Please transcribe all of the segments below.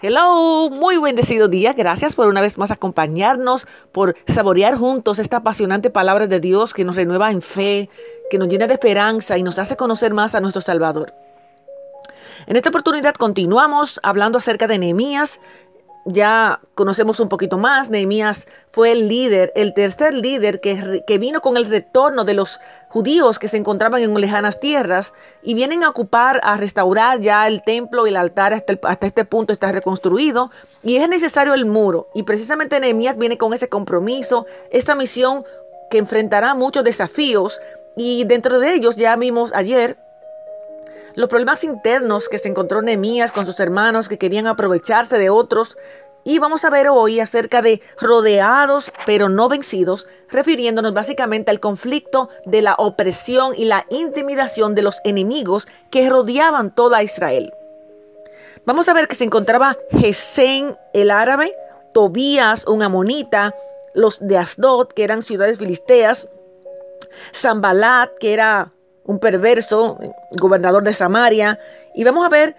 Hello, muy bendecido día. Gracias por una vez más acompañarnos, por saborear juntos esta apasionante palabra de Dios que nos renueva en fe, que nos llena de esperanza y nos hace conocer más a nuestro Salvador. En esta oportunidad continuamos hablando acerca de Nehemías ya conocemos un poquito más. Nehemías fue el líder, el tercer líder que, que, vino con el retorno de los judíos que se encontraban en lejanas tierras y vienen a ocupar, a restaurar ya el templo y el altar hasta, hasta este punto está reconstruido y es necesario el muro. Y precisamente Nehemías viene con ese compromiso, esa misión que enfrentará muchos desafíos y dentro de ellos ya vimos ayer los problemas internos que se encontró Nehemías con sus hermanos que querían aprovecharse de otros. Y vamos a ver hoy acerca de rodeados pero no vencidos, refiriéndonos básicamente al conflicto de la opresión y la intimidación de los enemigos que rodeaban toda Israel. Vamos a ver que se encontraba Gesén el árabe, Tobías un amonita, los de Asdod, que eran ciudades filisteas, Zambalat, que era un perverso, gobernador de Samaria. Y vamos a ver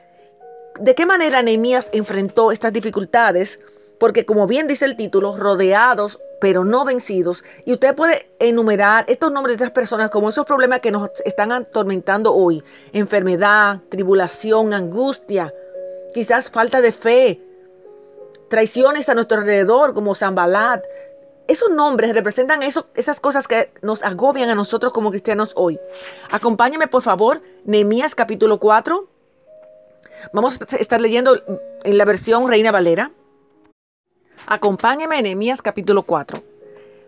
de qué manera Nehemías enfrentó estas dificultades, porque como bien dice el título, rodeados pero no vencidos. Y usted puede enumerar estos nombres de estas personas como esos problemas que nos están atormentando hoy. Enfermedad, tribulación, angustia, quizás falta de fe, traiciones a nuestro alrededor como Zambalat, esos nombres representan esas cosas que nos agobian a nosotros como cristianos hoy. Acompáñame por favor, Nehemías capítulo 4. Vamos a estar leyendo en la versión Reina Valera. Acompáñame en Nehemías capítulo 4.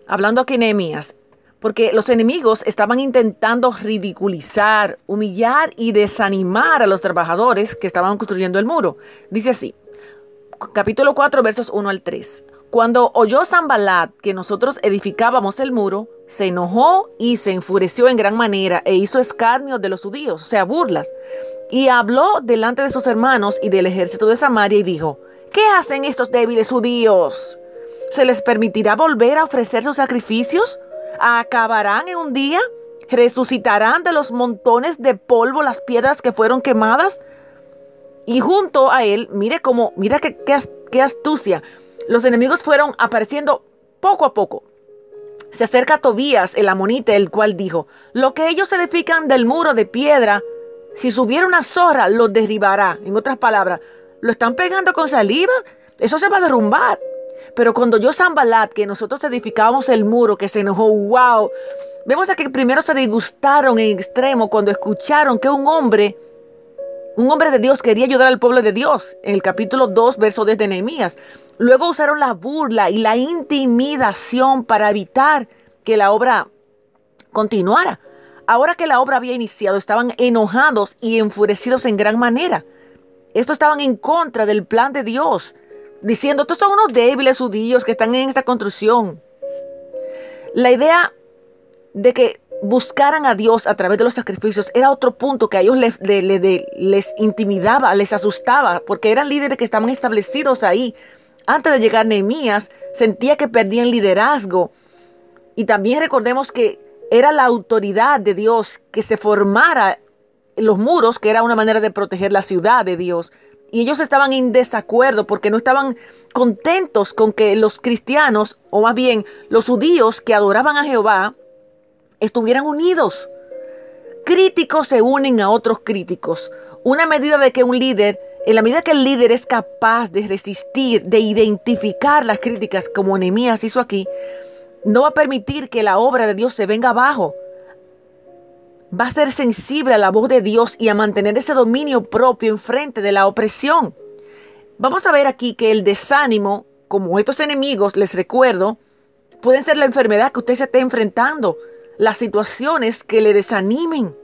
Hablando aquí Nehemías, porque los enemigos estaban intentando ridiculizar, humillar y desanimar a los trabajadores que estaban construyendo el muro. Dice así, capítulo 4, versos 1 al 3. Cuando oyó Zambalat que nosotros edificábamos el muro, se enojó y se enfureció en gran manera e hizo escarnio de los judíos, o sea, burlas. Y habló delante de sus hermanos y del ejército de Samaria y dijo, ¿qué hacen estos débiles judíos? ¿Se les permitirá volver a ofrecer sus sacrificios? ¿Acabarán en un día? ¿Resucitarán de los montones de polvo las piedras que fueron quemadas? Y junto a él, mire cómo, mira qué, qué astucia, los enemigos fueron apareciendo poco a poco. Se acerca Tobías, el amonite, el cual dijo, lo que ellos edifican del muro de piedra, si subiera una zorra, lo derribará. En otras palabras, lo están pegando con saliva, eso se va a derrumbar. Pero cuando yo Zambalat, que nosotros edificábamos el muro, que se enojó, wow, vemos a que primero se disgustaron en extremo cuando escucharon que un hombre un hombre de Dios quería ayudar al pueblo de Dios en el capítulo 2, verso 10 de Nehemías. Luego usaron la burla y la intimidación para evitar que la obra continuara. Ahora que la obra había iniciado, estaban enojados y enfurecidos en gran manera. Estos estaban en contra del plan de Dios, diciendo, estos son unos débiles judíos que están en esta construcción. La idea de que buscaran a Dios a través de los sacrificios era otro punto que a ellos les, les, intimidaba, les asustaba, porque eran líderes que estaban establecidos ahí. Antes de llegar Nehemías, sentía que perdían liderazgo. Y también recordemos que era la autoridad de Dios que se formara los muros, que era una manera de proteger la ciudad de Dios. Y ellos estaban en desacuerdo porque no estaban contentos con que los cristianos, o más bien los judíos que adoraban a Jehová, estuvieran unidos. Críticos se unen a otros críticos. Una medida de que un líder, en la medida que el líder es capaz de resistir, de identificar las críticas como Nehemías hizo aquí, no va a permitir que la obra de Dios se venga abajo. Va a ser sensible a la voz de Dios y a mantener ese dominio propio enfrente de la opresión. Vamos a ver aquí que el desánimo, como estos enemigos, les recuerdo, pueden ser la enfermedad que usted se esté enfrentando las situaciones que le desanimen.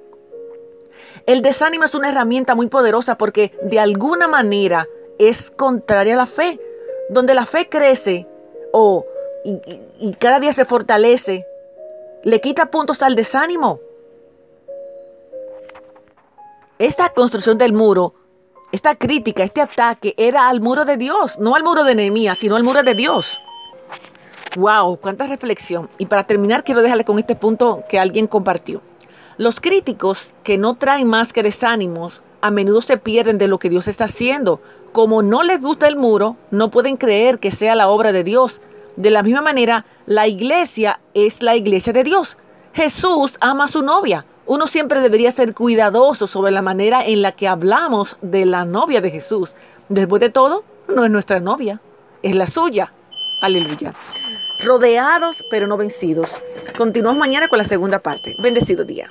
El desánimo es una herramienta muy poderosa porque de alguna manera es contraria a la fe. Donde la fe crece o y, cada día se fortalece, le quita puntos al desánimo. Esta construcción del muro, esta crítica, este ataque era al muro de Dios, no al muro de Nehemías, sino al muro de Dios. Wow, cuánta reflexión. Y para terminar, quiero dejarle con este punto que alguien compartió. Los críticos que no traen más que desánimos a menudo se pierden de lo que Dios está haciendo, como no les gusta el muro, no pueden creer que sea la obra de Dios. De la misma manera, la iglesia es la iglesia de Dios. Jesús ama a su novia. Uno siempre debería ser cuidadoso sobre la manera en la que hablamos de la novia de Jesús. Después de todo, no es nuestra novia, es la suya. Aleluya. Rodeados pero no vencidos. Continuamos mañana con la segunda parte. Bendecido día.